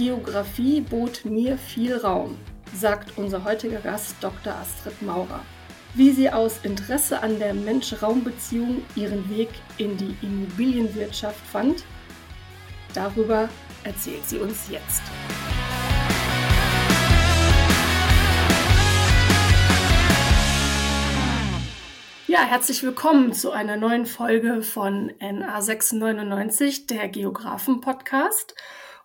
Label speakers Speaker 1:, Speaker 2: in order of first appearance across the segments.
Speaker 1: Geografie bot mir viel Raum, sagt unser heutiger Gast Dr. Astrid Maurer. Wie sie aus Interesse an der Mensch-Raum-Beziehung ihren Weg in die Immobilienwirtschaft fand, darüber erzählt sie uns jetzt. Ja, herzlich willkommen zu einer neuen Folge von NA699, der Geografen-Podcast.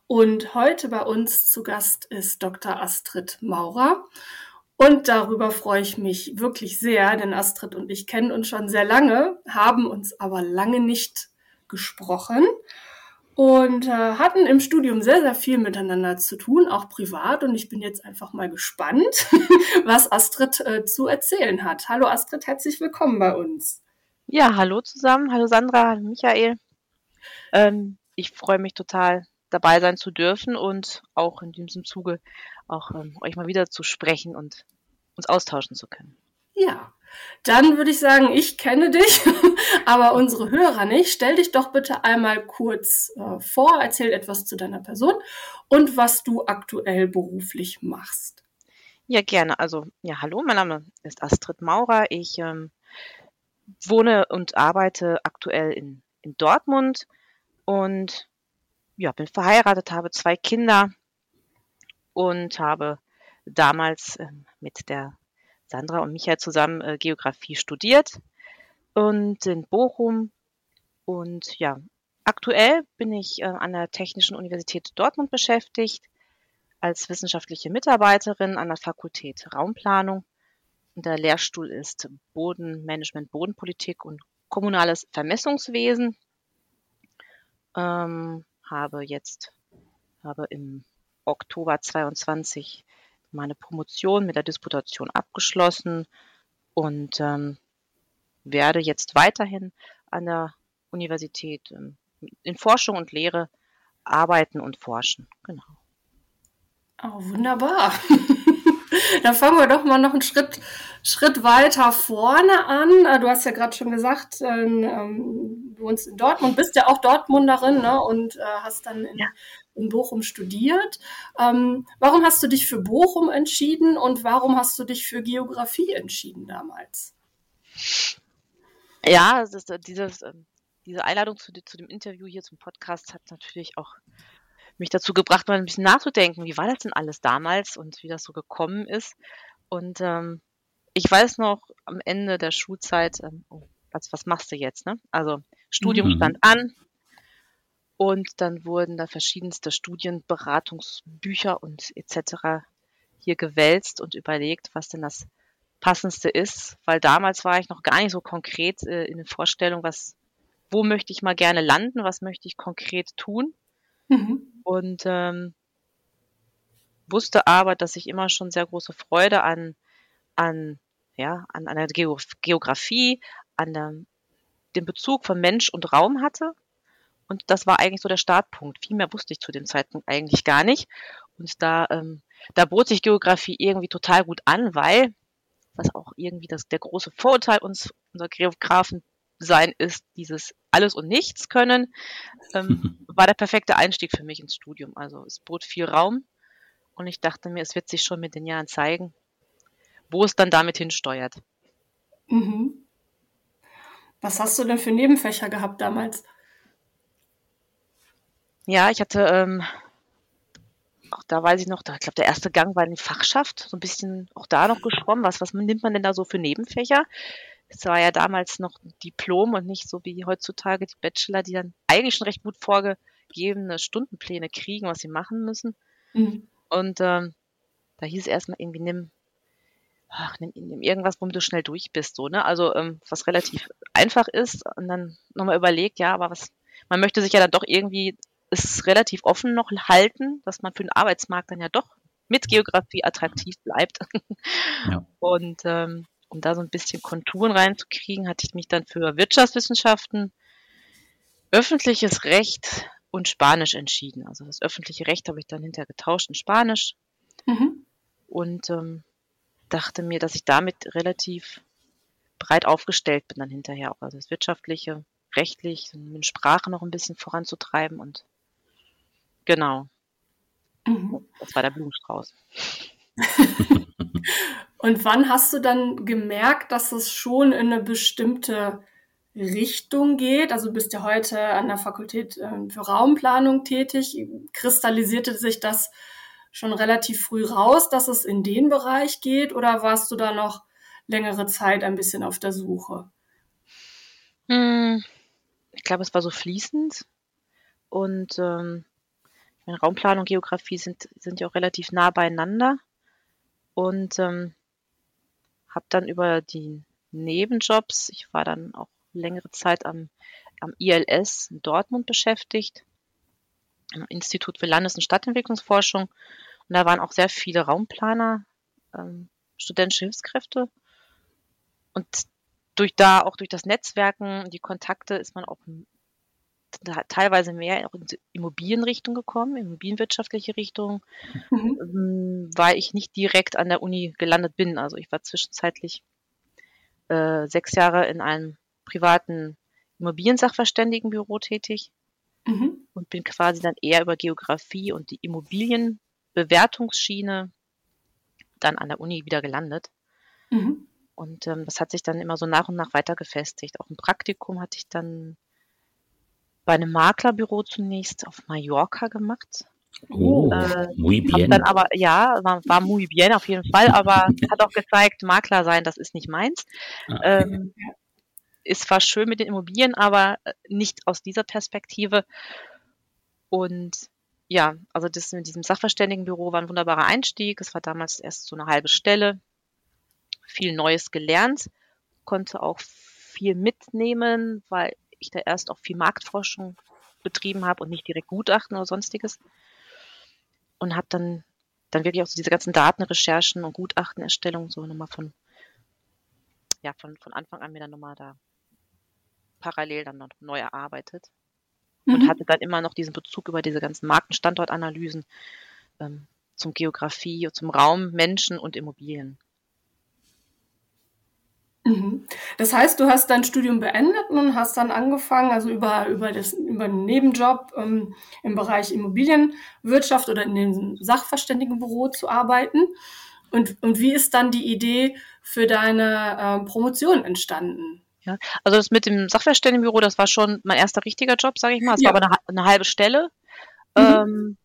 Speaker 1: Und heute bei uns zu Gast ist Dr. Astrid Maurer. Und darüber freue ich mich wirklich sehr, denn Astrid und ich kennen uns schon sehr lange, haben uns aber lange nicht gesprochen und äh, hatten im Studium sehr, sehr viel miteinander zu tun, auch privat. Und ich bin jetzt einfach mal gespannt, was Astrid äh, zu erzählen hat. Hallo Astrid, herzlich willkommen bei uns.
Speaker 2: Ja, hallo zusammen. Hallo Sandra, hallo Michael. Ähm, ich freue mich total, dabei sein zu dürfen und auch in diesem Zuge auch ähm, euch mal wieder zu sprechen und uns austauschen zu können.
Speaker 1: Ja, dann würde ich sagen, ich kenne dich, aber unsere Hörer nicht. Stell dich doch bitte einmal kurz äh, vor, erzähl etwas zu deiner Person und was du aktuell beruflich machst.
Speaker 2: Ja, gerne. Also, ja, hallo, mein Name ist Astrid Maurer. Ich ähm, wohne und arbeite aktuell in, in Dortmund und ja, bin verheiratet, habe zwei Kinder und habe damals ähm, mit der Sandra und Michael zusammen äh, Geografie studiert und in Bochum. Und ja, aktuell bin ich äh, an der Technischen Universität Dortmund beschäftigt als wissenschaftliche Mitarbeiterin an der Fakultät Raumplanung. Und der Lehrstuhl ist Bodenmanagement, Bodenpolitik und kommunales Vermessungswesen. Ähm, habe jetzt habe im Oktober 22 meine Promotion mit der Disputation abgeschlossen und ähm, werde jetzt weiterhin an der Universität ähm, in Forschung und Lehre arbeiten und forschen. Genau.
Speaker 1: Oh, wunderbar. Dann fangen wir doch mal noch einen Schritt, Schritt weiter vorne an. Äh, du hast ja gerade schon gesagt, ähm, du wohnst in Dortmund, bist ja auch Dortmunderin ne? und äh, hast dann in, ja. in Bochum studiert. Ähm, warum hast du dich für Bochum entschieden und warum hast du dich für Geografie entschieden damals?
Speaker 2: Ja, ist, äh, dieses, ähm, diese Einladung zu, zu dem Interview hier zum Podcast hat natürlich auch mich dazu gebracht, mal ein bisschen nachzudenken, wie war das denn alles damals und wie das so gekommen ist. Und ähm, ich weiß noch am Ende der Schulzeit, ähm, oh, was, was machst du jetzt? Ne? Also Studium mhm. stand an und dann wurden da verschiedenste Studienberatungsbücher und etc. hier gewälzt und überlegt, was denn das passendste ist, weil damals war ich noch gar nicht so konkret äh, in der Vorstellung, was, wo möchte ich mal gerne landen, was möchte ich konkret tun. Mhm und ähm, wusste aber, dass ich immer schon sehr große Freude an, an, ja, an einer Geografie, an der, dem Bezug von Mensch und Raum hatte. Und das war eigentlich so der Startpunkt. Viel mehr wusste ich zu dem Zeitpunkt eigentlich gar nicht. Und da, ähm, da bot sich Geografie irgendwie total gut an, weil, was auch irgendwie das, der große Vorurteil uns, unserer Geografen sein ist, dieses alles und nichts können, ähm, war der perfekte Einstieg für mich ins Studium. Also es bot viel Raum und ich dachte mir, es wird sich schon mit den Jahren zeigen, wo es dann damit hinsteuert. Mhm.
Speaker 1: Was hast du denn für Nebenfächer gehabt damals?
Speaker 2: Ja, ich hatte, ähm, auch da weiß ich noch, da, ich glaube, der erste Gang war in die Fachschaft, so ein bisschen auch da noch geschwommen. Was, was nimmt man denn da so für Nebenfächer? Es war ja damals noch Diplom und nicht so wie heutzutage die Bachelor, die dann eigentlich schon recht gut vorgegebene Stundenpläne kriegen, was sie machen müssen. Mhm. Und ähm, da hieß es erstmal irgendwie, nimm, ach, nimm, nimm irgendwas, womit du schnell durch bist, so, ne? Also ähm, was relativ einfach ist und dann nochmal überlegt, ja, aber was, man möchte sich ja dann doch irgendwie es relativ offen noch halten, dass man für den Arbeitsmarkt dann ja doch mit Geografie attraktiv bleibt. Ja. Und ähm, um da so ein bisschen Konturen reinzukriegen, hatte ich mich dann für Wirtschaftswissenschaften, öffentliches Recht und Spanisch entschieden. Also das öffentliche Recht habe ich dann hinterher getauscht in Spanisch mhm. und ähm, dachte mir, dass ich damit relativ breit aufgestellt bin dann hinterher auch. Also das wirtschaftliche, rechtlich, mit Sprache noch ein bisschen voranzutreiben und genau. Das war der Blumenstrauß.
Speaker 1: Und wann hast du dann gemerkt, dass es schon in eine bestimmte Richtung geht? Also du bist ja heute an der Fakultät ähm, für Raumplanung tätig. Kristallisierte sich das schon relativ früh raus, dass es in den Bereich geht oder warst du da noch längere Zeit ein bisschen auf der Suche?
Speaker 2: Hm, ich glaube, es war so fließend und ähm, Raumplanung und Geografie sind, sind ja auch relativ nah beieinander und ähm, habe dann über die Nebenjobs, ich war dann auch längere Zeit am, am ILS in Dortmund beschäftigt, am Institut für Landes- und Stadtentwicklungsforschung. Und da waren auch sehr viele Raumplaner, ähm, studentische Hilfskräfte. Und durch da, auch durch das Netzwerken, die Kontakte, ist man auch teilweise mehr in die Immobilienrichtung gekommen, immobilienwirtschaftliche Richtung, mhm. Ähm, weil ich nicht direkt an der Uni gelandet bin. Also ich war zwischenzeitlich äh, sechs Jahre in einem privaten Immobiliensachverständigenbüro tätig mhm. und bin quasi dann eher über Geografie und die Immobilienbewertungsschiene dann an der Uni wieder gelandet. Mhm. Und ähm, das hat sich dann immer so nach und nach weiter gefestigt. Auch ein Praktikum hatte ich dann bei einem Maklerbüro zunächst auf Mallorca gemacht.
Speaker 3: Oh, äh, muy bien.
Speaker 2: Dann aber, ja, war, war muy bien auf jeden Fall, aber hat auch gezeigt, Makler sein, das ist nicht meins. Ah. Ähm, ist zwar schön mit den Immobilien, aber äh, nicht aus dieser Perspektive. Und ja, also das mit diesem Sachverständigenbüro war ein wunderbarer Einstieg. Es war damals erst so eine halbe Stelle. Viel Neues gelernt, konnte auch viel mitnehmen, weil ich da erst auch viel Marktforschung betrieben habe und nicht direkt Gutachten oder sonstiges. Und habe dann, dann wirklich auch so diese ganzen Datenrecherchen und Gutachtenerstellung so nochmal von, ja, von, von Anfang an mir dann nochmal da parallel dann noch neu erarbeitet. Und mhm. hatte dann immer noch diesen Bezug über diese ganzen Markenstandortanalysen ähm, zum Geografie, zum Raum, Menschen und Immobilien.
Speaker 1: Mhm. Das heißt, du hast dein Studium beendet und hast dann angefangen, also über, über, das, über einen Nebenjob ähm, im Bereich Immobilienwirtschaft oder in dem Sachverständigenbüro zu arbeiten. Und, und wie ist dann die Idee für deine äh, Promotion entstanden?
Speaker 2: Ja, also das mit dem Sachverständigenbüro, das war schon mein erster richtiger Job, sage ich mal. Es ja. war aber eine, eine halbe Stelle. Mhm. Ähm,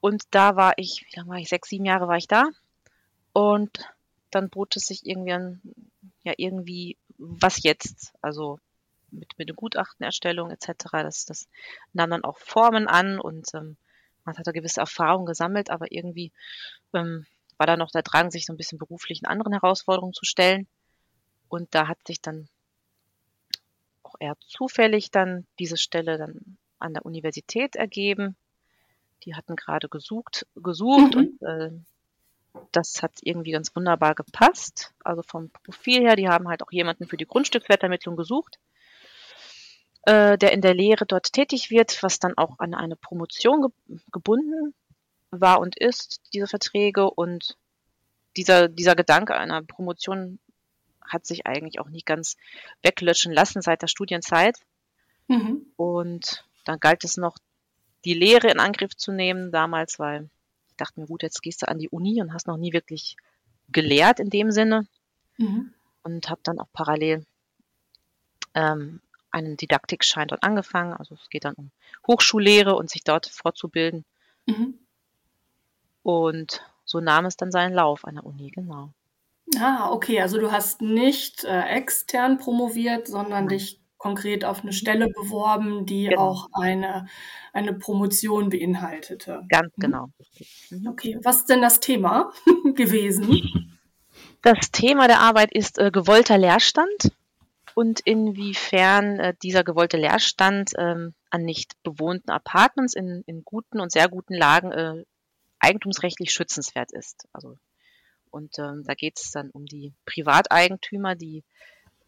Speaker 2: und da war ich, wie lange war ich? Sechs, sieben Jahre war ich da. Und dann bot es sich irgendwie an, ja irgendwie, was jetzt? Also mit, mit der Gutachtenerstellung etc. Das, das nahm dann auch Formen an und ähm, man hat da gewisse Erfahrungen gesammelt, aber irgendwie ähm, war da noch der Drang, sich so ein bisschen beruflichen anderen Herausforderungen zu stellen. Und da hat sich dann auch eher zufällig dann diese Stelle dann an der Universität ergeben. Die hatten gerade gesucht, gesucht mhm. und äh, das hat irgendwie ganz wunderbar gepasst. Also vom Profil her, die haben halt auch jemanden für die Grundstückswertermittlung gesucht, äh, der in der Lehre dort tätig wird, was dann auch an eine Promotion ge gebunden war und ist, diese Verträge. Und dieser, dieser Gedanke einer Promotion hat sich eigentlich auch nicht ganz weglöschen lassen seit der Studienzeit. Mhm. Und dann galt es noch, die Lehre in Angriff zu nehmen damals, weil dachte mir, gut, jetzt gehst du an die Uni und hast noch nie wirklich gelehrt in dem Sinne. Mhm. Und habe dann auch parallel ähm, einen Didaktikschein dort angefangen. Also es geht dann um Hochschullehre und sich dort fortzubilden. Mhm. Und so nahm es dann seinen Lauf an der Uni, genau.
Speaker 1: Ah, okay. Also du hast nicht äh, extern promoviert, sondern Nein. dich konkret auf eine Stelle beworben, die genau. auch eine, eine Promotion beinhaltete.
Speaker 2: Ganz mhm. genau.
Speaker 1: Mhm. Okay, was ist denn das Thema gewesen?
Speaker 2: Das Thema der Arbeit ist äh, gewollter Leerstand und inwiefern äh, dieser gewollte Leerstand ähm, an nicht bewohnten Apartments in, in guten und sehr guten Lagen äh, eigentumsrechtlich schützenswert ist. Also und ähm, da geht es dann um die Privateigentümer, die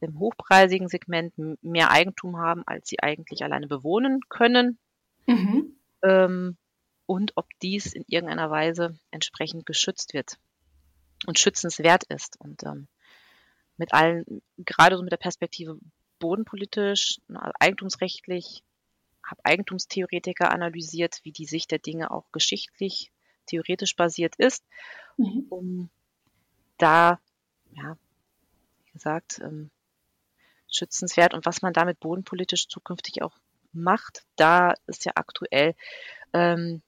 Speaker 2: im hochpreisigen Segment mehr Eigentum haben, als sie eigentlich alleine bewohnen können. Mhm. Ähm, und ob dies in irgendeiner Weise entsprechend geschützt wird und schützenswert ist. Und ähm, mit allen, gerade so mit der Perspektive bodenpolitisch, eigentumsrechtlich, habe Eigentumstheoretiker analysiert, wie die Sicht der Dinge auch geschichtlich theoretisch basiert ist, mhm. um da, ja, wie gesagt, ähm, schützenswert und was man damit bodenpolitisch zukünftig auch macht, da ist ja aktuell ähm,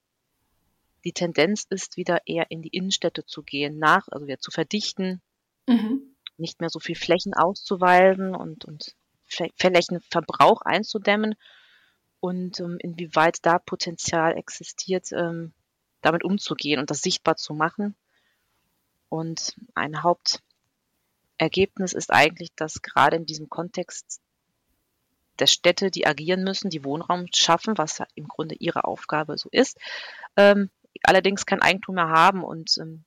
Speaker 2: die Tendenz ist wieder eher in die Innenstädte zu gehen, nach, also wieder zu verdichten, mhm. nicht mehr so viel Flächen auszuweisen und, und Flächenverbrauch einzudämmen und ähm, inwieweit da Potenzial existiert, ähm, damit umzugehen und das sichtbar zu machen. Und ein Hauptergebnis ist eigentlich, dass gerade in diesem Kontext der Städte, die agieren müssen, die Wohnraum schaffen, was im Grunde ihre Aufgabe so ist, ähm, allerdings kein Eigentum mehr haben. Und ähm,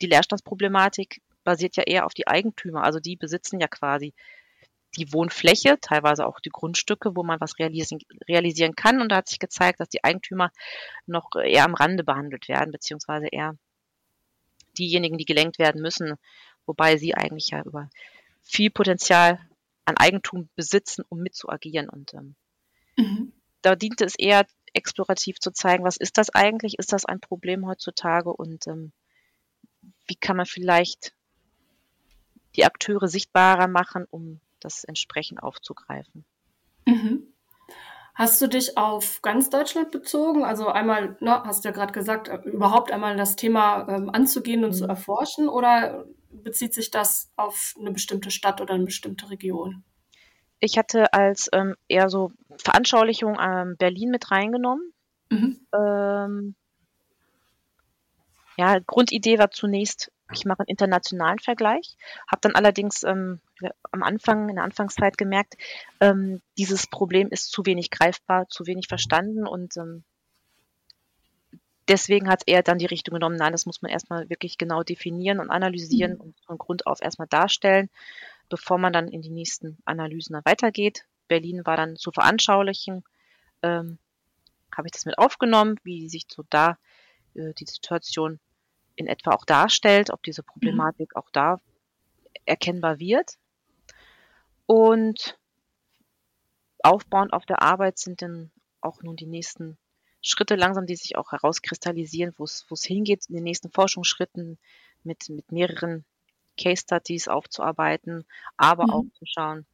Speaker 2: die Leerstandsproblematik basiert ja eher auf die Eigentümer. Also die besitzen ja quasi die Wohnfläche, teilweise auch die Grundstücke, wo man was realisieren, realisieren kann. Und da hat sich gezeigt, dass die Eigentümer noch eher am Rande behandelt werden, beziehungsweise eher diejenigen, die gelenkt werden müssen, wobei sie eigentlich ja über viel Potenzial an Eigentum besitzen, um mitzuagieren. Und ähm, mhm. da diente es eher explorativ zu zeigen, was ist das eigentlich? Ist das ein Problem heutzutage? Und ähm, wie kann man vielleicht die Akteure sichtbarer machen, um das entsprechend aufzugreifen?
Speaker 1: Mhm. Hast du dich auf ganz Deutschland bezogen? Also einmal, ne, hast du ja gerade gesagt, äh, überhaupt einmal das Thema ähm, anzugehen und mhm. zu erforschen oder bezieht sich das auf eine bestimmte Stadt oder eine bestimmte Region?
Speaker 2: Ich hatte als ähm, eher so Veranschaulichung ähm, Berlin mit reingenommen. Mhm. Ähm, ja, Grundidee war zunächst, ich mache einen internationalen Vergleich, habe dann allerdings ähm, am Anfang, in der Anfangszeit gemerkt, ähm, dieses Problem ist zu wenig greifbar, zu wenig verstanden und ähm, deswegen hat er dann die Richtung genommen, nein, das muss man erstmal wirklich genau definieren und analysieren mhm. und von Grund auf erstmal darstellen bevor man dann in die nächsten Analysen weitergeht. Berlin war dann zu veranschaulichen, ähm, habe ich das mit aufgenommen, wie sich so da äh, die Situation in etwa auch darstellt, ob diese Problematik mhm. auch da erkennbar wird. Und aufbauend auf der Arbeit sind dann auch nun die nächsten Schritte langsam, die sich auch herauskristallisieren, wo es hingeht in den nächsten Forschungsschritten mit, mit mehreren Case Studies aufzuarbeiten, aber mhm. auch zu schauen,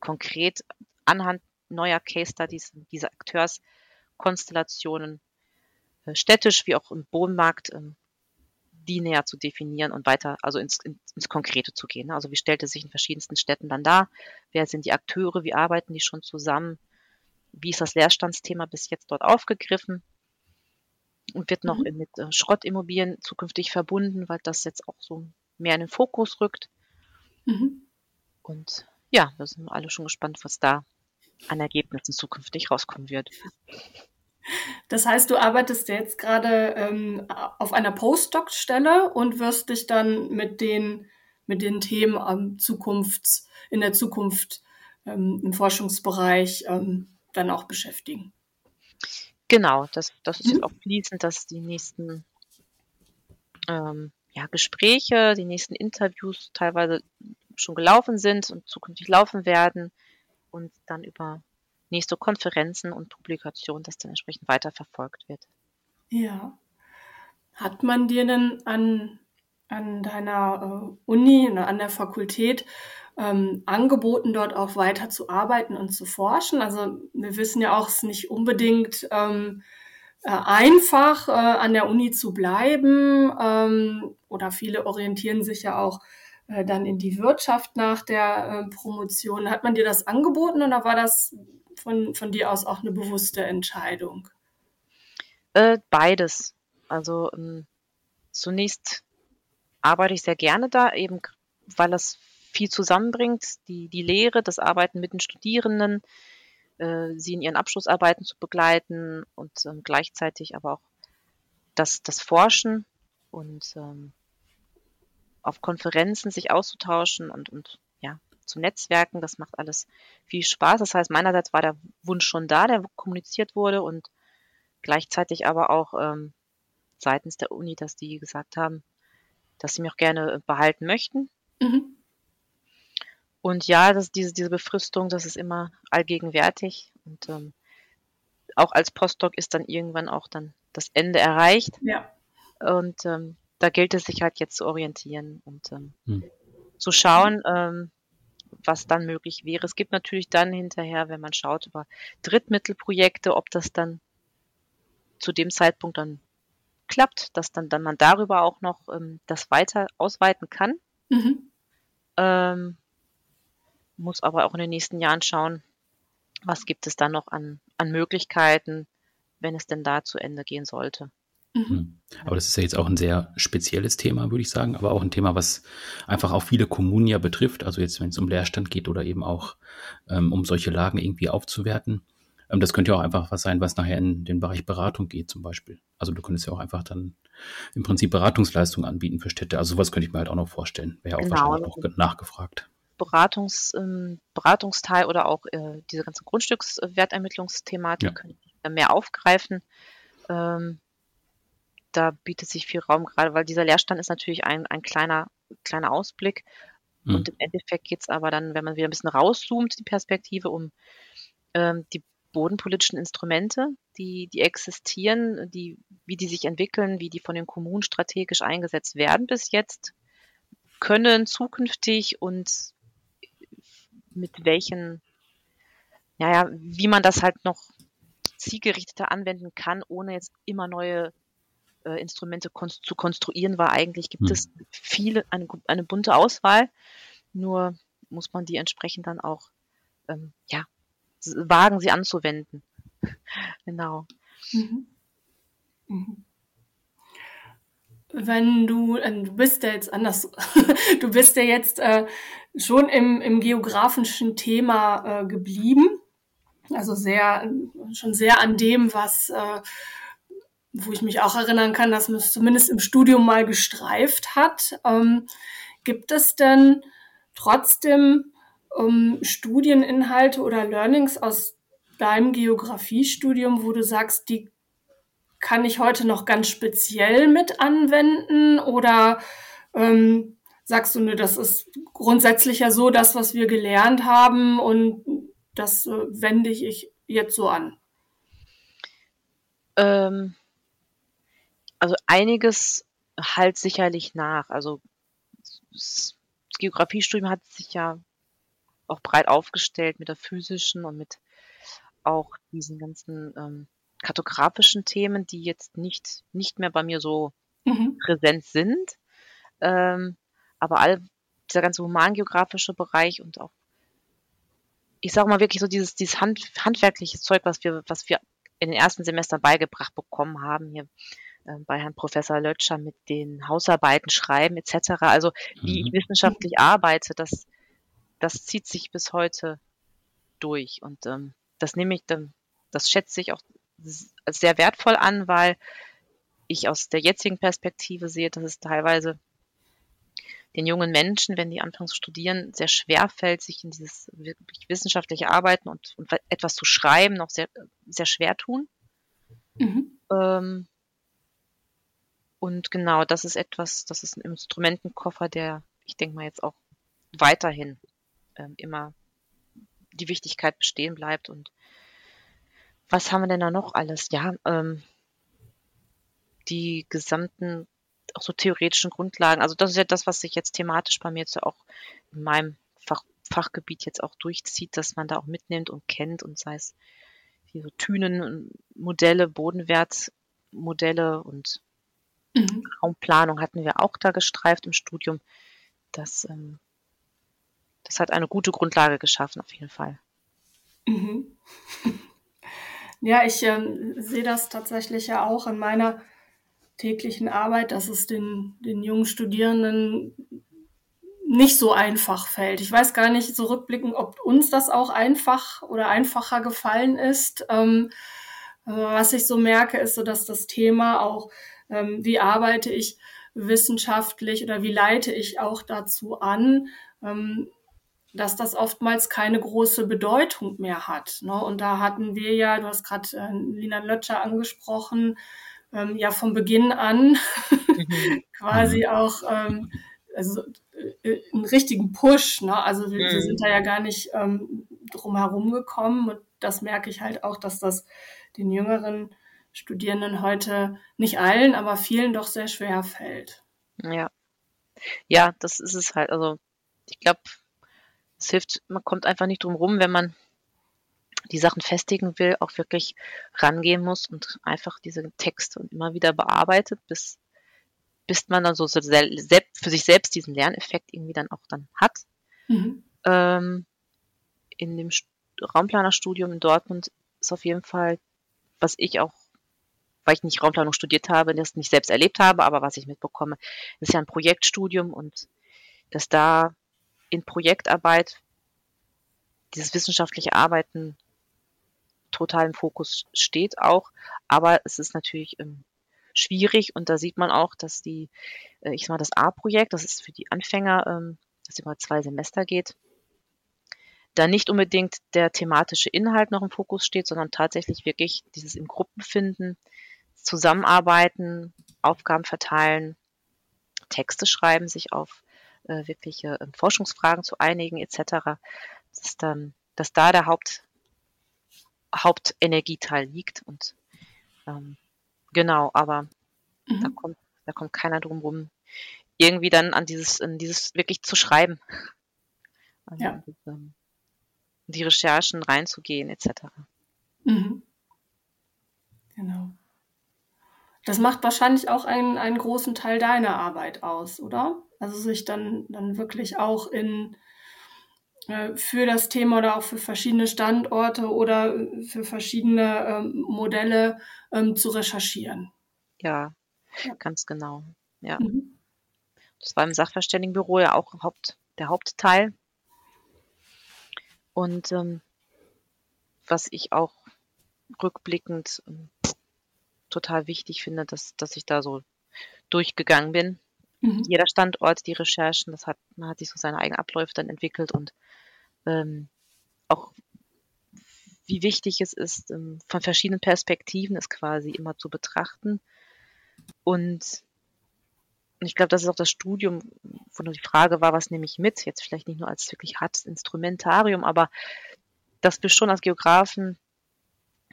Speaker 2: konkret anhand neuer Case Studies dieser Akteurskonstellationen äh, städtisch wie auch im Wohnmarkt ähm, die näher zu definieren und weiter, also ins, ins, Konkrete zu gehen. Also wie stellt es sich in verschiedensten Städten dann dar? Wer sind die Akteure? Wie arbeiten die schon zusammen? Wie ist das Leerstandsthema bis jetzt dort aufgegriffen? Und wird noch mhm. mit äh, Schrottimmobilien zukünftig verbunden, weil das jetzt auch so mehr in den Fokus rückt. Mhm. Und ja, wir sind alle schon gespannt, was da an Ergebnissen zukünftig rauskommen wird.
Speaker 1: Das heißt, du arbeitest jetzt gerade ähm, auf einer Postdoc-Stelle und wirst dich dann mit den, mit den Themen am Zukunfts, in der Zukunft ähm, im Forschungsbereich ähm, dann auch beschäftigen.
Speaker 2: Genau, das, das ist mhm. jetzt auch fließend, dass die nächsten ähm, ja, Gespräche, die nächsten Interviews teilweise schon gelaufen sind und zukünftig laufen werden und dann über nächste Konferenzen und Publikationen das dann entsprechend weiterverfolgt wird.
Speaker 1: Ja. Hat man dir denn an, an deiner äh, Uni, an der Fakultät ähm, angeboten, dort auch weiter zu arbeiten und zu forschen? Also wir wissen ja auch, es ist nicht unbedingt ähm, äh, einfach, äh, an der Uni zu bleiben. Ähm, oder viele orientieren sich ja auch äh, dann in die Wirtschaft nach der äh, Promotion. Hat man dir das angeboten oder war das von, von dir aus auch eine bewusste Entscheidung?
Speaker 2: Äh, beides. Also ähm, zunächst arbeite ich sehr gerne da, eben weil das viel zusammenbringt, die, die Lehre, das Arbeiten mit den Studierenden, äh, sie in ihren Abschlussarbeiten zu begleiten und ähm, gleichzeitig aber auch das, das Forschen und ähm, auf Konferenzen sich auszutauschen und, und ja, zu Netzwerken. Das macht alles viel Spaß. Das heißt, meinerseits war der Wunsch schon da, der kommuniziert wurde und gleichzeitig aber auch ähm, seitens der Uni, dass die gesagt haben, dass sie mich auch gerne behalten möchten. Mhm. Und ja, das, diese, diese Befristung, das ist immer allgegenwärtig. Und ähm, auch als Postdoc ist dann irgendwann auch dann das Ende erreicht.
Speaker 1: Ja.
Speaker 2: Und ähm, da gilt es sich halt jetzt zu orientieren und ähm, hm. zu schauen, ähm, was dann möglich wäre. Es gibt natürlich dann hinterher, wenn man schaut über Drittmittelprojekte, ob das dann zu dem Zeitpunkt dann klappt, dass dann, dann man darüber auch noch ähm, das weiter ausweiten kann. Mhm. Ähm, muss aber auch in den nächsten Jahren schauen, was gibt es dann noch an, an Möglichkeiten, wenn es denn da zu Ende gehen sollte.
Speaker 3: Mhm. Hm. Aber das ist ja jetzt auch ein sehr spezielles Thema, würde ich sagen, aber auch ein Thema, was einfach auch viele Kommunen ja betrifft. Also jetzt, wenn es um Leerstand geht oder eben auch ähm, um solche Lagen irgendwie aufzuwerten. Ähm, das könnte ja auch einfach was sein, was nachher in den Bereich Beratung geht zum Beispiel. Also du könntest ja auch einfach dann im Prinzip Beratungsleistungen anbieten für Städte. Also sowas könnte ich mir halt auch noch vorstellen. Wäre ja auch genau. wahrscheinlich noch nachgefragt.
Speaker 2: Beratungs, ähm, Beratungsteil oder auch äh, diese ganze Grundstückswertermittlungsthematik ja. können mehr aufgreifen. Ähm, da bietet sich viel Raum, gerade weil dieser Leerstand ist natürlich ein, ein kleiner, kleiner Ausblick. Mhm. Und im Endeffekt geht es aber dann, wenn man wieder ein bisschen rauszoomt, die Perspektive, um ähm, die bodenpolitischen Instrumente, die, die existieren, die, wie die sich entwickeln, wie die von den Kommunen strategisch eingesetzt werden bis jetzt, können zukünftig und mit welchen, naja, wie man das halt noch zielgerichteter anwenden kann, ohne jetzt immer neue äh, Instrumente kon zu konstruieren, weil eigentlich gibt hm. es viele, eine, eine bunte Auswahl, nur muss man die entsprechend dann auch ähm, ja, wagen, sie anzuwenden. genau. Mhm.
Speaker 1: Mhm. Wenn du, äh, du bist ja jetzt anders, du bist ja jetzt äh, schon im, im geografischen Thema äh, geblieben. Also sehr, schon sehr an dem, was, äh, wo ich mich auch erinnern kann, dass man es zumindest im Studium mal gestreift hat. Ähm, gibt es denn trotzdem ähm, Studieninhalte oder Learnings aus deinem Geografiestudium, wo du sagst, die kann ich heute noch ganz speziell mit anwenden oder ähm, sagst du, ne, das ist grundsätzlich ja so das, was wir gelernt haben und das äh, wende ich jetzt so an?
Speaker 2: Ähm, also einiges halt sicherlich nach. Also das Geografiestudium hat sich ja auch breit aufgestellt mit der physischen und mit auch diesen ganzen ähm, kartografischen Themen, die jetzt nicht, nicht mehr bei mir so mhm. präsent sind. Ähm, aber all dieser ganze humangeografische Bereich und auch, ich sage mal wirklich so dieses, dieses Hand, handwerkliche Zeug, was wir, was wir in den ersten Semestern beigebracht bekommen haben, hier äh, bei Herrn Professor Lötscher mit den Hausarbeiten schreiben etc. Also wie mhm. ich wissenschaftlich arbeite, das, das zieht sich bis heute durch. Und ähm, das nehme ich, dann, das schätze ich auch sehr wertvoll an, weil ich aus der jetzigen Perspektive sehe, dass es teilweise den jungen Menschen, wenn die anfangen zu studieren, sehr schwer fällt, sich in dieses wirklich wissenschaftliche Arbeiten und, und etwas zu schreiben, noch sehr, sehr schwer tun. Mhm. Ähm, und genau, das ist etwas, das ist ein Instrumentenkoffer, der, ich denke mal, jetzt auch weiterhin ähm, immer die Wichtigkeit bestehen bleibt. Und was haben wir denn da noch alles? Ja, ähm, die gesamten, auch so theoretischen Grundlagen. Also das ist ja das, was sich jetzt thematisch bei mir jetzt auch in meinem Fach, Fachgebiet jetzt auch durchzieht, dass man da auch mitnimmt und kennt und sei es wie so Tünenmodelle, Bodenwertmodelle und mhm. Raumplanung hatten wir auch da gestreift im Studium. Das ähm, das hat eine gute Grundlage geschaffen, auf jeden Fall.
Speaker 1: Mhm. Ja, ich ähm, sehe das tatsächlich ja auch in meiner täglichen Arbeit, dass es den, den jungen Studierenden nicht so einfach fällt. Ich weiß gar nicht zurückblicken, ob uns das auch einfach oder einfacher gefallen ist. Ähm, was ich so merke, ist so, dass das Thema auch, ähm, wie arbeite ich wissenschaftlich oder wie leite ich auch dazu an, ähm, dass das oftmals keine große Bedeutung mehr hat. Ne? Und da hatten wir ja, du hast gerade äh, Lina Lötscher angesprochen, ähm, ja von Beginn an mhm. quasi mhm. auch ähm, also, äh, einen richtigen Push. Ne? Also wir, mhm. wir, sind da ja gar nicht ähm, drum herum gekommen und das merke ich halt auch, dass das den jüngeren Studierenden heute nicht allen, aber vielen doch sehr schwer fällt.
Speaker 2: Ja. Ja, das ist es halt. Also ich glaube, es hilft, man kommt einfach nicht drum rum, wenn man die Sachen festigen will, auch wirklich rangehen muss und einfach diese Texte immer wieder bearbeitet, bis, bis man dann so für sich selbst diesen Lerneffekt irgendwie dann auch dann hat. Mhm. Ähm, in dem Raumplanerstudium in Dortmund ist auf jeden Fall, was ich auch, weil ich nicht Raumplanung studiert habe, das nicht selbst erlebt habe, aber was ich mitbekomme, ist ja ein Projektstudium und dass da in Projektarbeit dieses wissenschaftliche Arbeiten total im Fokus steht auch. Aber es ist natürlich ähm, schwierig und da sieht man auch, dass die, äh, ich sag mal, das A-Projekt, das ist für die Anfänger, ähm, das über zwei Semester geht, da nicht unbedingt der thematische Inhalt noch im Fokus steht, sondern tatsächlich wirklich dieses im Gruppen finden, zusammenarbeiten, Aufgaben verteilen, Texte schreiben, sich auf äh, wirkliche äh, Forschungsfragen zu einigen etc. Dass, dann, dass da der Haupt, Hauptenergieteil liegt und ähm, genau, aber mhm. da kommt da kommt keiner drum rum, irgendwie dann an dieses, an dieses wirklich zu schreiben. Also ja. Das, ähm, die Recherchen reinzugehen, etc. Mhm.
Speaker 1: Genau. Das macht wahrscheinlich auch einen, einen großen Teil deiner Arbeit aus, oder? Also sich dann, dann wirklich auch in äh, für das Thema oder auch für verschiedene Standorte oder für verschiedene ähm, Modelle ähm, zu recherchieren.
Speaker 2: Ja, ja, ganz genau. Ja. Mhm. Das war im Sachverständigenbüro ja auch Haupt, der Hauptteil. Und ähm, was ich auch rückblickend ähm, total wichtig finde, dass, dass ich da so durchgegangen bin. Mhm. Jeder Standort, die Recherchen, das hat, man hat sich so seine eigenen Abläufe dann entwickelt und ähm, auch wie wichtig es ist, ähm, von verschiedenen Perspektiven es quasi immer zu betrachten. Und ich glaube, das ist auch das Studium, wo nur die Frage war, was nehme ich mit? Jetzt vielleicht nicht nur als wirklich hartes Instrumentarium, aber dass wir schon als Geografen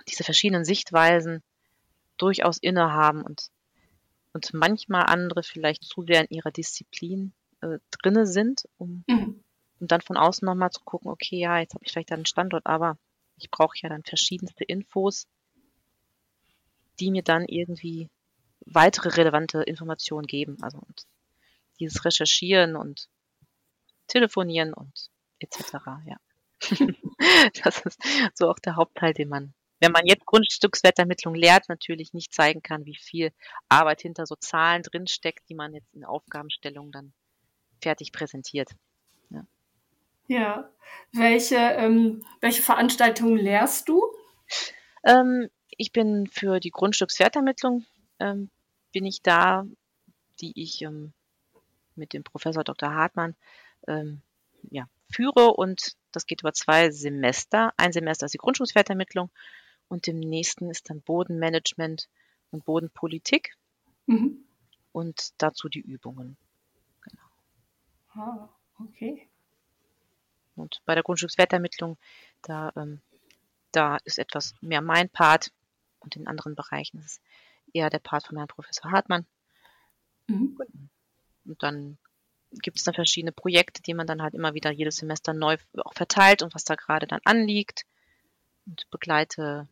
Speaker 2: diese verschiedenen Sichtweisen durchaus innehaben und, und manchmal andere vielleicht zu sehr in ihrer Disziplin äh, drinne sind, um, mhm. um dann von außen nochmal zu gucken, okay, ja, jetzt habe ich vielleicht einen Standort, aber ich brauche ja dann verschiedenste Infos, die mir dann irgendwie weitere relevante Informationen geben. Also und dieses Recherchieren und Telefonieren und etc. Ja. das ist so auch der Hauptteil, den man, wenn man jetzt Grundstückswertermittlung lehrt, natürlich nicht zeigen kann, wie viel Arbeit hinter so Zahlen drinsteckt, die man jetzt in Aufgabenstellung dann fertig präsentiert.
Speaker 1: Ja. ja. Welche, ähm, welche Veranstaltungen lehrst du?
Speaker 2: Ähm, ich bin für die Grundstückswertermittlung ähm, bin ich da, die ich ähm, mit dem Professor Dr. Hartmann ähm, ja, führe und das geht über zwei Semester. Ein Semester ist die Grundschulswertermittlung und im nächsten ist dann Bodenmanagement und Bodenpolitik mhm. und dazu die Übungen.
Speaker 1: Genau. Ah, okay.
Speaker 2: Und bei der Grundstückswertermittlung, da, ähm, da ist etwas mehr mein Part und in anderen Bereichen ist es eher der Part von Herrn Professor Hartmann. Mhm. Und dann gibt es dann verschiedene Projekte, die man dann halt immer wieder jedes Semester neu auch verteilt und was da gerade dann anliegt und begleite,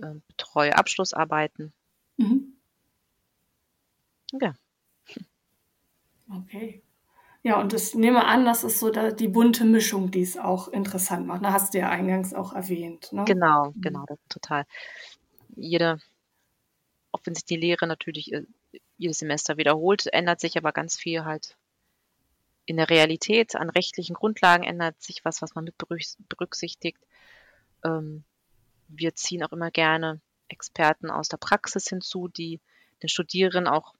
Speaker 2: äh, betreue Abschlussarbeiten. Mhm.
Speaker 1: Ja. Okay. Ja, und ich nehme an, das ist so die bunte Mischung, die es auch interessant macht. Da hast du ja eingangs auch erwähnt. Ne?
Speaker 2: Genau, mhm. genau, das ist total. Jede, auch wenn sich die Lehre natürlich äh, jedes Semester wiederholt, ändert sich aber ganz viel halt in der Realität. An rechtlichen Grundlagen ändert sich was, was man mit berücksichtigt. Ähm, wir ziehen auch immer gerne Experten aus der Praxis hinzu, die den Studierenden auch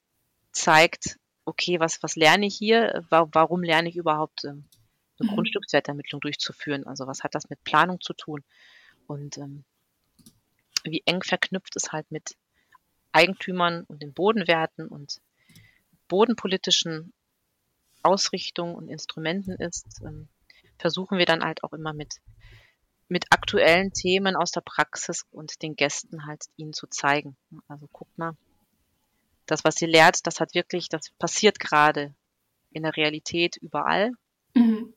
Speaker 2: zeigt, okay, was, was lerne ich hier? Warum lerne ich überhaupt ähm, eine mhm. Grundstückswertermittlung durchzuführen? Also was hat das mit Planung zu tun? Und ähm, wie eng verknüpft es halt mit Eigentümern und den Bodenwerten und bodenpolitischen Ausrichtungen und Instrumenten ist, ähm, versuchen wir dann halt auch immer mit, mit aktuellen Themen aus der Praxis und den Gästen halt ihnen zu zeigen. Also guck mal, das, was ihr lehrt, das hat wirklich, das passiert gerade in der Realität überall. Mhm.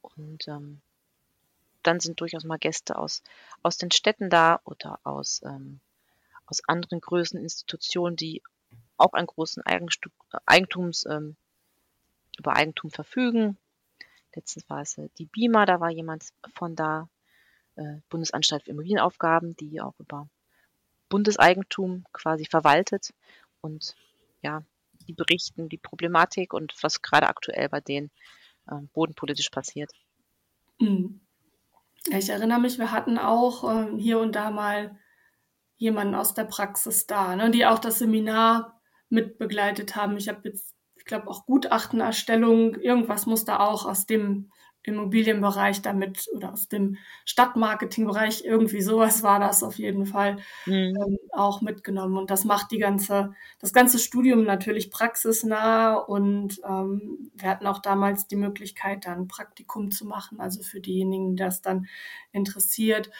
Speaker 2: Und ähm, dann sind durchaus mal Gäste aus, aus den Städten da oder aus, ähm, aus anderen größeren Institutionen, die auch einen großen Eigentums, ähm, über Eigentum verfügen. Letztens war es äh, die BIMA, da war jemand von da, äh, Bundesanstalt für Immobilienaufgaben, die auch über Bundeseigentum quasi verwaltet und ja, die berichten die Problematik und was gerade aktuell bei denen äh, bodenpolitisch passiert.
Speaker 1: Mhm. Ich erinnere mich, wir hatten auch äh, hier und da mal jemanden aus der Praxis da, ne, die auch das Seminar mit begleitet haben. Ich habe jetzt, ich glaube, auch Gutachtenerstellung, irgendwas muss da auch aus dem Immobilienbereich damit oder aus dem Stadtmarketingbereich, irgendwie sowas war das auf jeden Fall mhm. ähm, auch mitgenommen. Und das macht die ganze, das ganze Studium natürlich praxisnah und ähm, wir hatten auch damals die Möglichkeit, dann Praktikum zu machen, also für diejenigen, die das dann interessiert.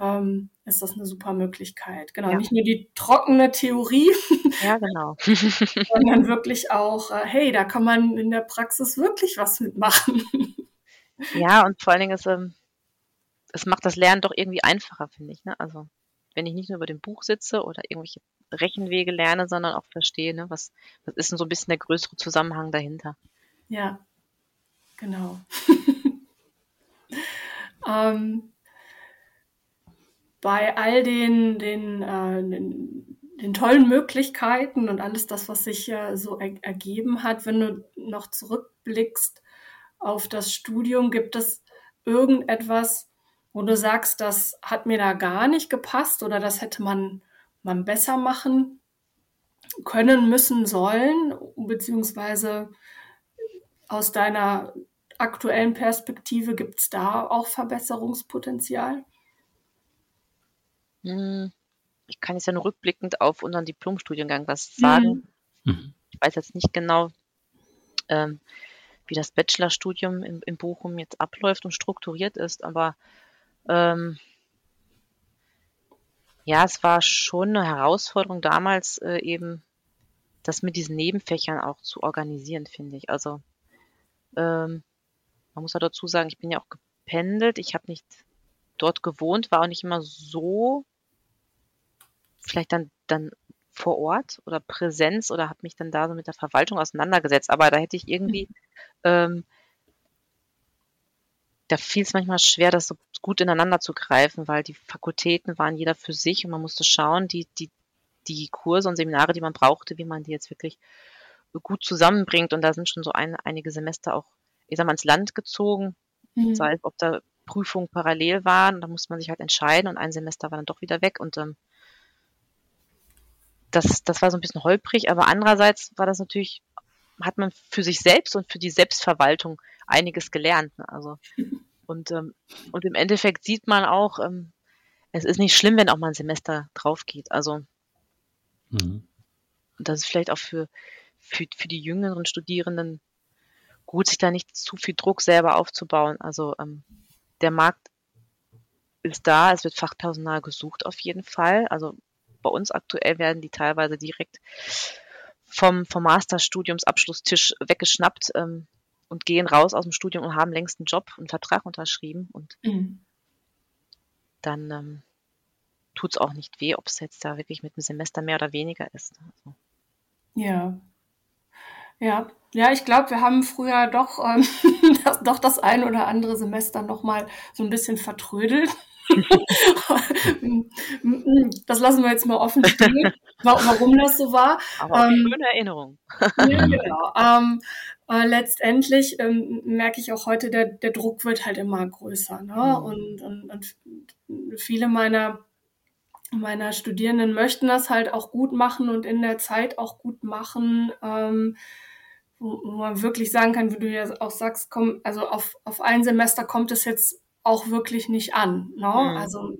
Speaker 1: Ähm, ist das eine super Möglichkeit. Genau, ja. nicht nur die trockene Theorie,
Speaker 2: ja, genau.
Speaker 1: sondern wirklich auch, äh, hey, da kann man in der Praxis wirklich was mitmachen.
Speaker 2: Ja, und vor allen Dingen ist, ähm, es macht das Lernen doch irgendwie einfacher, finde ich. Ne? Also wenn ich nicht nur über dem Buch sitze oder irgendwelche Rechenwege lerne, sondern auch verstehe, ne, was, was ist denn so ein bisschen der größere Zusammenhang dahinter.
Speaker 1: Ja, genau. ähm, bei all den, den, äh, den, den, tollen Möglichkeiten und alles das, was sich äh, so er ergeben hat, wenn du noch zurückblickst, auf das Studium? Gibt es irgendetwas, wo du sagst, das hat mir da gar nicht gepasst oder das hätte man, man besser machen können, müssen, sollen, beziehungsweise aus deiner aktuellen Perspektive gibt es da auch Verbesserungspotenzial?
Speaker 2: Hm, ich kann jetzt ja nur rückblickend auf unseren Diplomstudiengang was sagen. Mhm. Ich weiß jetzt nicht genau, ähm, wie das Bachelorstudium in, in Bochum jetzt abläuft und strukturiert ist, aber ähm, ja, es war schon eine Herausforderung damals äh, eben, das mit diesen Nebenfächern auch zu organisieren, finde ich. Also ähm, man muss ja dazu sagen, ich bin ja auch gependelt, ich habe nicht dort gewohnt, war auch nicht immer so vielleicht dann, dann vor Ort oder Präsenz oder habe mich dann da so mit der Verwaltung auseinandergesetzt. Aber da hätte ich irgendwie, ähm, da fiel es manchmal schwer, das so gut ineinander zu greifen, weil die Fakultäten waren jeder für sich und man musste schauen, die, die, die Kurse und Seminare, die man brauchte, wie man die jetzt wirklich gut zusammenbringt. Und da sind schon so ein, einige Semester auch, ich sag mal, ins Land gezogen, mhm. sei es, ob da Prüfungen parallel waren, da musste man sich halt entscheiden und ein Semester war dann doch wieder weg und ähm, das, das war so ein bisschen holprig, aber andererseits war das natürlich, hat man für sich selbst und für die Selbstverwaltung einiges gelernt. Ne? Also und, ähm, und im Endeffekt sieht man auch, ähm, es ist nicht schlimm, wenn auch mal ein Semester drauf geht. Also mhm. und das ist vielleicht auch für, für, für die jüngeren Studierenden gut, sich da nicht zu viel Druck selber aufzubauen. Also ähm, der Markt ist da, es wird Fachpersonal gesucht auf jeden Fall. Also bei uns aktuell werden die teilweise direkt vom, vom Masterstudiumsabschlusstisch weggeschnappt ähm, und gehen raus aus dem Studium und haben längst einen Job, einen Vertrag unterschrieben und mhm. dann ähm, tut es auch nicht weh, ob es jetzt da wirklich mit einem Semester mehr oder weniger ist. Also.
Speaker 1: Ja. Ja, ja, ich glaube, wir haben früher doch, ähm, das, doch das ein oder andere Semester nochmal so ein bisschen vertrödelt. das lassen wir jetzt mal offen stehen, warum das so war.
Speaker 2: Aber ähm, schöne Erinnerung.
Speaker 1: ja, genau. Ähm, äh, letztendlich ähm, merke ich auch heute, der, der Druck wird halt immer größer. Ne? Mhm. Und, und, und viele meiner meiner Studierenden möchten das halt auch gut machen und in der Zeit auch gut machen, ähm, wo, wo man wirklich sagen kann, wie du ja auch sagst, komm, also auf, auf ein Semester kommt es jetzt auch wirklich nicht an. Ne? Mhm. Also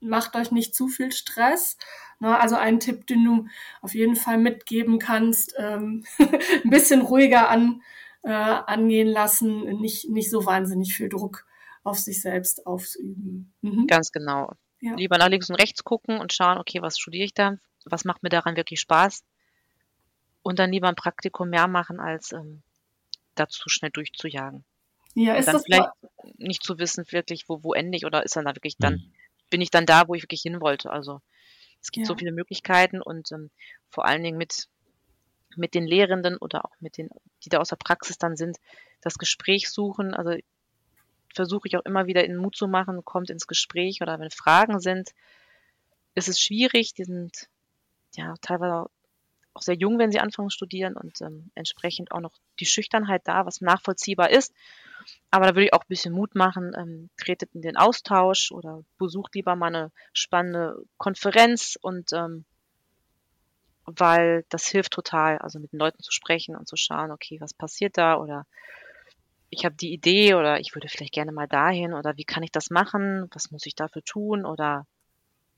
Speaker 1: macht euch nicht zu viel Stress. Ne? Also ein Tipp, den du auf jeden Fall mitgeben kannst, ähm, ein bisschen ruhiger an, äh, angehen lassen, nicht, nicht so wahnsinnig viel Druck auf sich selbst ausüben.
Speaker 2: Mhm. Ganz genau. Ja. Lieber nach links und rechts gucken und schauen, okay, was studiere ich da? Was macht mir daran wirklich Spaß? Und dann lieber ein Praktikum mehr machen, als ähm, dazu schnell durchzujagen. Ja, ist dann das vielleicht nicht zu wissen, wirklich, wo, wo ende ich oder ist dann da wirklich dann, mhm. bin ich dann da, wo ich wirklich hin wollte. Also es gibt ja. so viele Möglichkeiten und ähm, vor allen Dingen mit, mit den Lehrenden oder auch mit den, die da aus der Praxis dann sind, das Gespräch suchen. Also versuche ich auch immer wieder in Mut zu machen, kommt ins Gespräch oder wenn Fragen sind, ist es schwierig. Die sind ja teilweise auch sehr jung, wenn sie anfangen zu studieren und ähm, entsprechend auch noch die Schüchternheit da, was nachvollziehbar ist. Aber da würde ich auch ein bisschen Mut machen, ähm, tretet in den Austausch oder besucht lieber mal eine spannende Konferenz und ähm, weil das hilft total, also mit den Leuten zu sprechen und zu schauen, okay, was passiert da oder ich habe die Idee oder ich würde vielleicht gerne mal dahin oder wie kann ich das machen, was muss ich dafür tun oder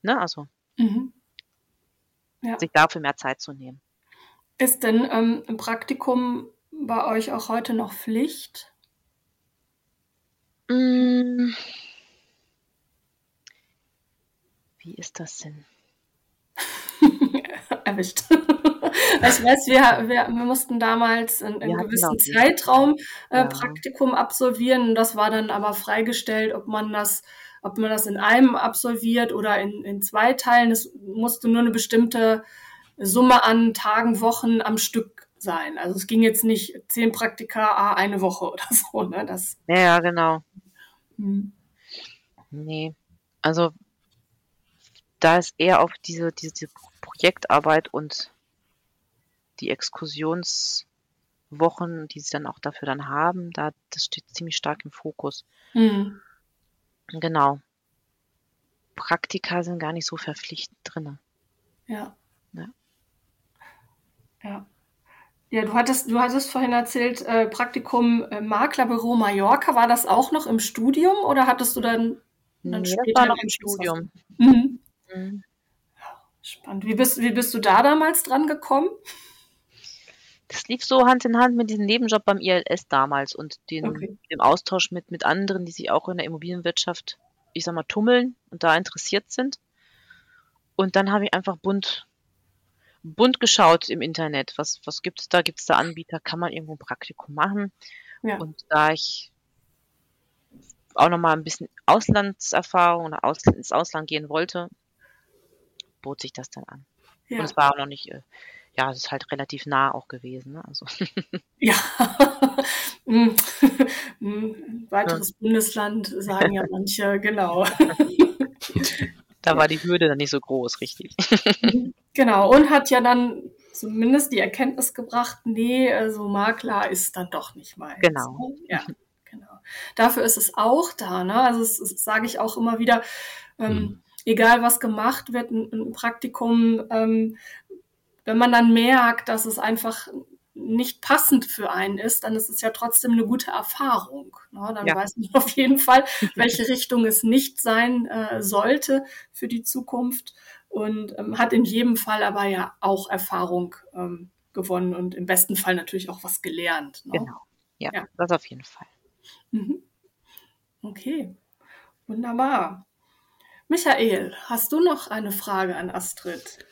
Speaker 2: ne, also mhm. ja. sich dafür mehr Zeit zu nehmen.
Speaker 1: Ist denn ähm, ein Praktikum bei euch auch heute noch Pflicht?
Speaker 2: Mm. Wie ist das denn?
Speaker 1: Erwischt. ich weiß, wir, wir, wir mussten damals in einem gewissen genau. Zeitraum äh, ja. Praktikum absolvieren. Das war dann aber freigestellt, ob man das, ob man das in einem absolviert oder in, in zwei Teilen. Es musste nur eine bestimmte Summe an Tagen, Wochen am Stück sein. Also es ging jetzt nicht zehn Praktika, ah, eine Woche oder so. Ne? Das,
Speaker 2: ja, ja, genau. Hm. Nee, also da ist eher auf diese, diese Projektarbeit und die Exkursionswochen, die sie dann auch dafür dann haben, da das steht ziemlich stark im Fokus. Mhm. Genau. Praktika sind gar nicht so verpflichtend drin.
Speaker 1: Ja. Ja. Ja. Du hattest, du hattest vorhin erzählt, äh, Praktikum äh, Maklerbüro Mallorca. War das auch noch im Studium oder hattest du dann, dann
Speaker 2: nee, später war noch im Studium?
Speaker 1: Mhm. Mhm. Spannend. Wie bist, wie bist du da damals dran gekommen?
Speaker 2: Das lief so Hand in Hand mit diesem Nebenjob beim ILS damals und den, okay. dem Austausch mit, mit anderen, die sich auch in der Immobilienwirtschaft, ich sag mal, tummeln und da interessiert sind. Und dann habe ich einfach bunt bunt geschaut im Internet. Was, was gibt es da? Gibt es da Anbieter? Kann man irgendwo ein Praktikum machen? Ja. Und da ich auch nochmal ein bisschen Auslandserfahrung oder aus, ins Ausland gehen wollte, bot sich das dann an. Ja. Und es war auch noch nicht, äh, ja, es ist halt relativ nah auch gewesen. Ne? Also.
Speaker 1: Ja. ein weiteres ja. Bundesland sagen ja manche, genau.
Speaker 2: Da war die Hürde dann nicht so groß, richtig.
Speaker 1: Genau, und hat ja dann zumindest die Erkenntnis gebracht, nee, also Makler ist dann doch nicht mal.
Speaker 2: Genau.
Speaker 1: Ja, genau. Dafür ist es auch da, ne? Also das, das sage ich auch immer wieder, ähm, mhm. egal was gemacht wird, ein, ein Praktikum, ähm, wenn man dann merkt, dass es einfach nicht passend für einen ist, dann ist es ja trotzdem eine gute Erfahrung. Ne? Dann ja. weiß man auf jeden Fall, welche Richtung es nicht sein äh, sollte für die Zukunft und ähm, hat in jedem Fall aber ja auch Erfahrung ähm, gewonnen und im besten Fall natürlich auch was gelernt.
Speaker 2: Ne? Genau, ja, ja, das auf jeden Fall. Mhm.
Speaker 1: Okay, wunderbar. Michael, hast du noch eine Frage an Astrid?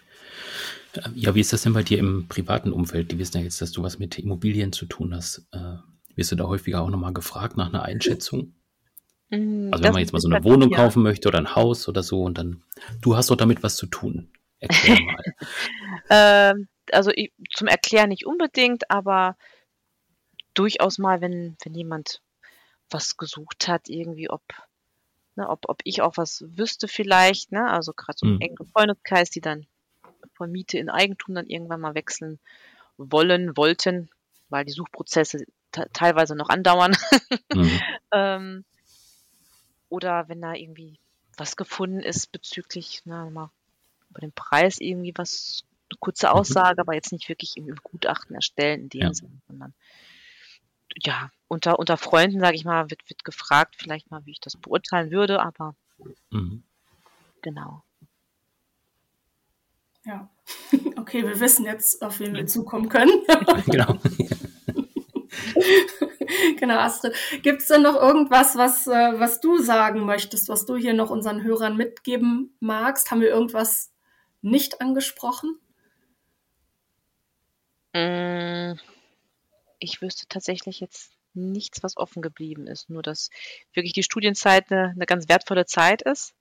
Speaker 3: Ja, wie ist das denn bei dir im privaten Umfeld? Die wissen ja jetzt, dass du was mit Immobilien zu tun hast. Äh, wirst du da häufiger auch nochmal gefragt nach einer Einschätzung? Mm, also wenn man jetzt mal so eine Wohnung ja. kaufen möchte oder ein Haus oder so und dann, du hast doch damit was zu tun. Erklär mal.
Speaker 2: ähm, also ich, zum Erklären nicht unbedingt, aber durchaus mal, wenn, wenn jemand was gesucht hat, irgendwie, ob, ne, ob, ob ich auch was wüsste vielleicht, ne? Also gerade so ein mhm. engen Freundeskreis, die dann von Miete in Eigentum dann irgendwann mal wechseln wollen, wollten, weil die Suchprozesse teilweise noch andauern. Mhm. ähm, oder wenn da irgendwie was gefunden ist bezüglich, na, mal über den Preis irgendwie was, eine kurze mhm. Aussage, mhm. aber jetzt nicht wirklich im Gutachten erstellen in dem ja. Sinne, sondern ja, unter, unter Freunden, sage ich mal, wird, wird gefragt, vielleicht mal, wie ich das beurteilen würde, aber mhm. genau.
Speaker 1: Ja, okay, wir wissen jetzt, auf wen wir zukommen können. genau. genau, Astrid. Gibt es denn noch irgendwas, was, äh, was du sagen möchtest, was du hier noch unseren Hörern mitgeben magst? Haben wir irgendwas nicht angesprochen?
Speaker 2: Mm, ich wüsste tatsächlich jetzt nichts, was offen geblieben ist. Nur, dass wirklich die Studienzeit eine, eine ganz wertvolle Zeit ist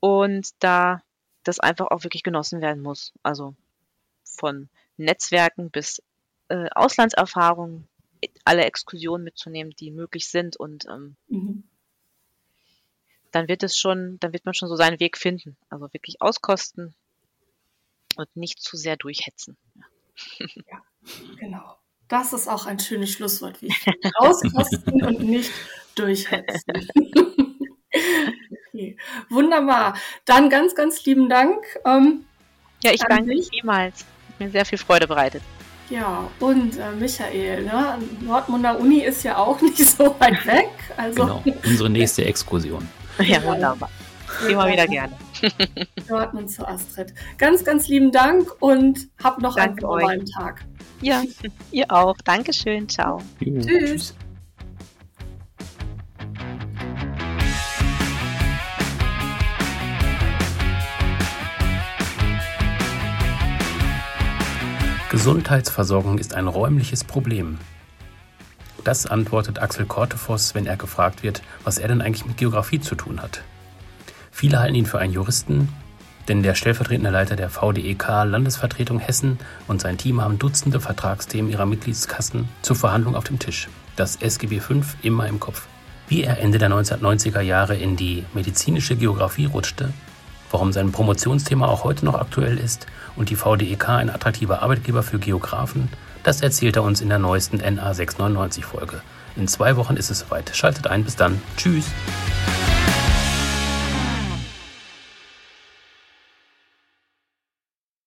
Speaker 2: und da das einfach auch wirklich genossen werden muss. Also von Netzwerken bis äh, Auslandserfahrungen, alle Exkursionen mitzunehmen, die möglich sind und ähm, mhm. dann wird es schon, dann wird man schon so seinen Weg finden. Also wirklich auskosten und nicht zu sehr durchhetzen.
Speaker 1: Ja, ja genau. Das ist auch ein schönes Schlusswort, wie auskosten und nicht durchhetzen. okay. Wunderbar. Dann ganz, ganz lieben Dank. Ähm,
Speaker 2: ja, ich danke dich vielmals. Mir sehr viel Freude bereitet.
Speaker 1: Ja, und äh, Michael, ne? Nordmunder Uni ist ja auch nicht so weit weg. Also
Speaker 3: genau, unsere nächste Exkursion.
Speaker 2: ja, wunderbar. Immer wieder gerne.
Speaker 1: Dortmund zu Astrid. Ganz, ganz lieben Dank und hab noch
Speaker 2: Danke
Speaker 1: einen wunderbaren Tag.
Speaker 2: Ja, ihr auch. Dankeschön. Ciao.
Speaker 1: Jo, tschüss.
Speaker 3: Gesundheitsversorgung ist ein räumliches Problem. Das antwortet Axel Kortefoss, wenn er gefragt wird, was er denn eigentlich mit Geografie zu tun hat. Viele halten ihn für einen Juristen, denn der stellvertretende Leiter der VDEK Landesvertretung Hessen und sein Team haben Dutzende Vertragsthemen ihrer Mitgliedskassen zur Verhandlung auf dem Tisch. Das SGB V immer im Kopf. Wie er Ende der 1990er Jahre in die medizinische Geografie rutschte, warum sein Promotionsthema auch heute noch aktuell ist und die VDEK ein attraktiver Arbeitgeber für Geografen, das erzählt er uns in der neuesten NA 699 Folge. In zwei Wochen ist es soweit. Schaltet ein, bis dann. Tschüss.